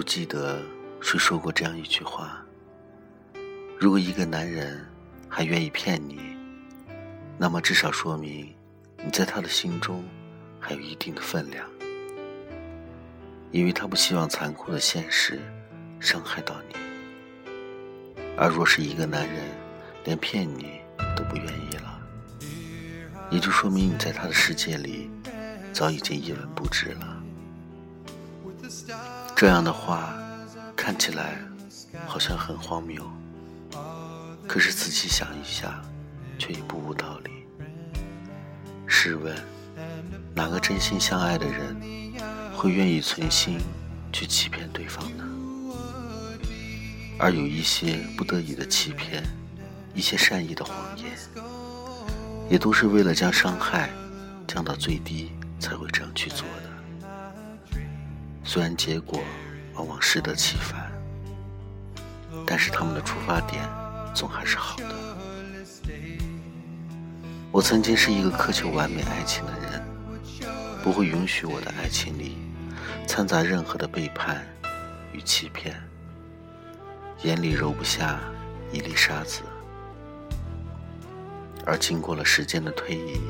不记得谁说过这样一句话：如果一个男人还愿意骗你，那么至少说明你在他的心中还有一定的分量，因为他不希望残酷的现实伤害到你。而若是一个男人连骗你都不愿意了，也就说明你在他的世界里早已经一文不值了。这样的话，看起来好像很荒谬，可是仔细想一下，却也不无道理。试问，哪个真心相爱的人会愿意存心去欺骗对方呢？而有一些不得已的欺骗，一些善意的谎言，也都是为了将伤害降到最低才会这样去做的。虽然结果往往适得其反，但是他们的出发点总还是好的。我曾经是一个苛求完美爱情的人，不会允许我的爱情里掺杂任何的背叛与欺骗，眼里揉不下一粒沙子。而经过了时间的推移，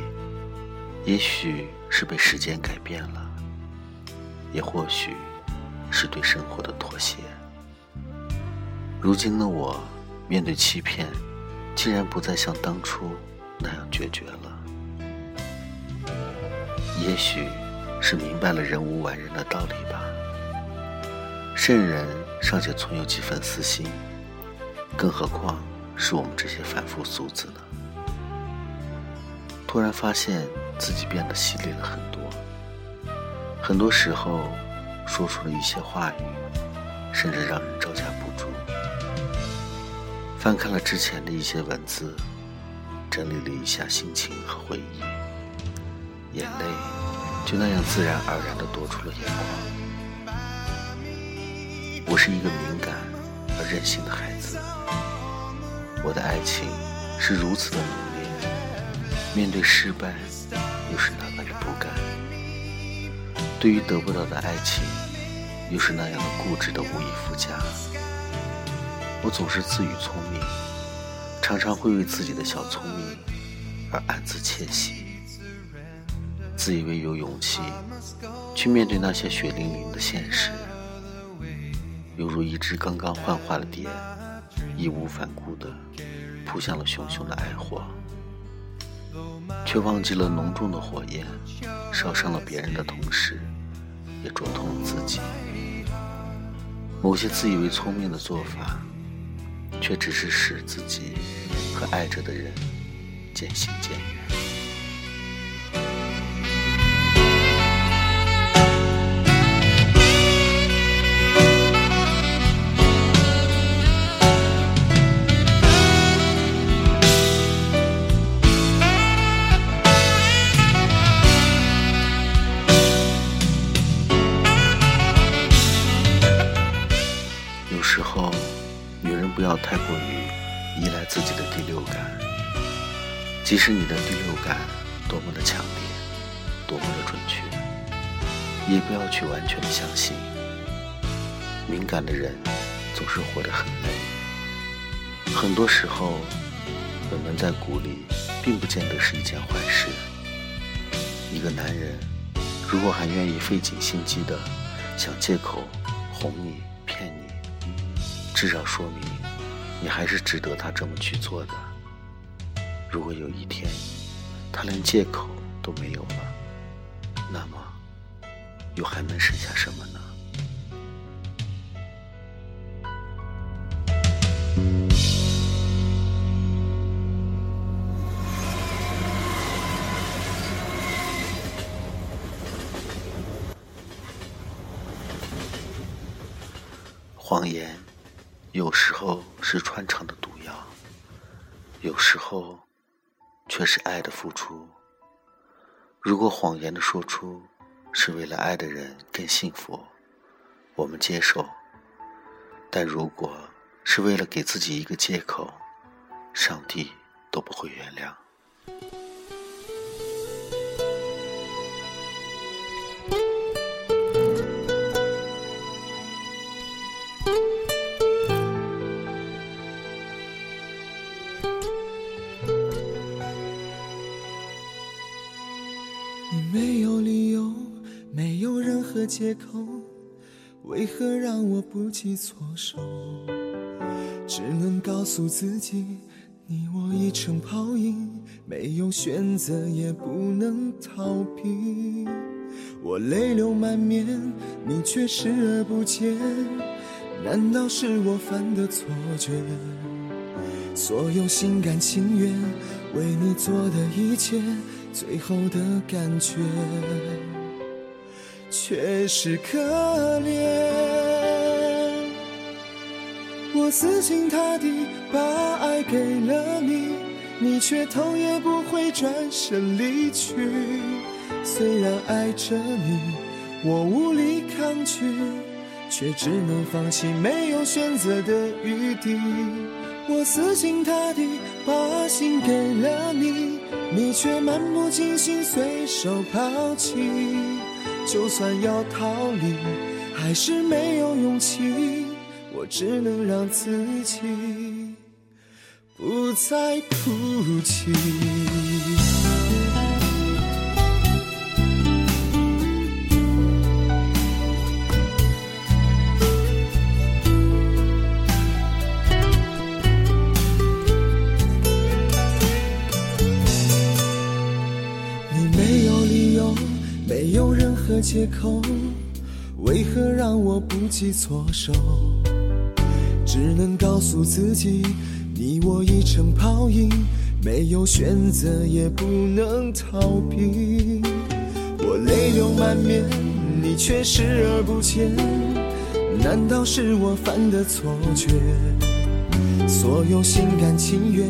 也许是被时间改变了。也或许是对生活的妥协。如今的我，面对欺骗，竟然不再像当初那样决绝了。也许是明白了人无完人的道理吧。圣人尚且存有几分私心，更何况是我们这些凡夫俗子呢？突然发现自己变得犀利了很多。很多时候，说出了一些话语，甚至让人招架不住。翻看了之前的一些文字，整理了一下心情和回忆，眼泪就那样自然而然地夺出了眼眶。我是一个敏感而任性的孩子，我的爱情是如此的浓烈，面对失败，又是那般的不甘。对于得不到的爱情，又是那样的固执的无以复加。我总是自诩聪明，常常会为自己的小聪明而暗自窃喜，自以为有勇气去面对那些血淋淋的现实，犹如一只刚刚幻化的蝶，义无反顾地扑向了熊熊的爱火，却忘记了浓重的火焰烧伤了别人的同时。也灼痛了自己。某些自以为聪明的做法，却只是使自己和爱着的人渐行渐远。要太过于依赖自己的第六感，即使你的第六感多么的强烈，多么的准确，也不要去完全的相信。敏感的人总是活得很累，很多时候，本能在鼓励，并不见得是一件坏事。一个男人如果还愿意费尽心机的想借口哄你、骗你，至少说明。你还是值得他这么去做的。如果有一天，他连借口都没有了，那么，又还能剩下什么呢？有时候是穿肠的毒药，有时候却是爱的付出。如果谎言的说出是为了爱的人更幸福，我们接受；但如果是为了给自己一个借口，上帝都不会原谅。没有理由，没有任何借口，为何让我不计错手？只能告诉自己，你我已成泡影，没有选择也不能逃避。我泪流满面，你却视而不见，难道是我犯的错觉？所有心甘情愿为你做的一切，最后的感觉却是可怜。我死心塌地把爱给了你，你却头也不回转身离去。虽然爱着你，我无力抗拒，却只能放弃，没有选择的余地。我死心塌地把心给了你，你却漫不经心随手抛弃。就算要逃离，还是没有勇气。我只能让自己不再哭泣。借口，为何让我不计措手？只能告诉自己，你我已成泡影，没有选择也不能逃避。我泪流满面，你却视而不见，难道是我犯的错觉？所有心甘情愿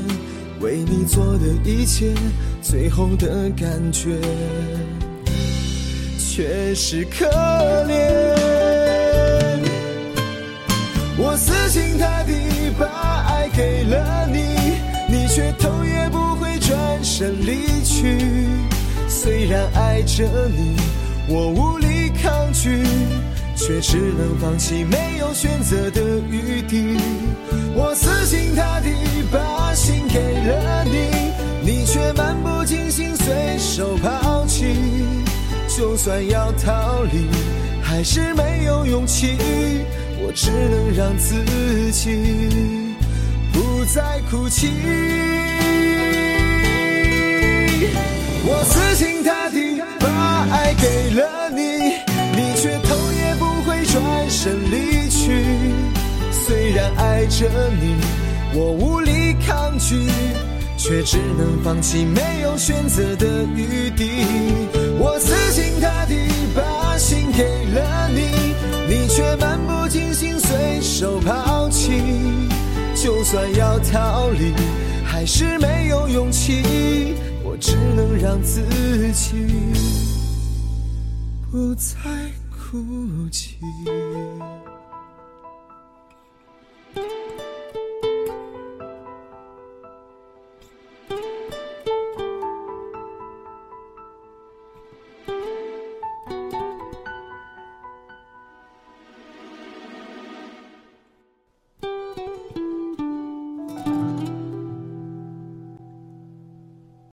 为你做的一切，最后的感觉。却是可怜，我死心塌地把爱给了你，你却头也不回转身离去。虽然爱着你，我无力抗拒，却只能放弃，没有选择的余地。我死心塌地把心给了你，你却漫不经心随手抛弃。就算要逃离，还是没有勇气。我只能让自己不再哭泣。我死心塌地把爱给了你，你却头也不回转身离去。虽然爱着你，我无力抗拒。却只能放弃，没有选择的余地。我死心塌地把心给了你，你却漫不经心随手抛弃。就算要逃离，还是没有勇气。我只能让自己不再哭泣。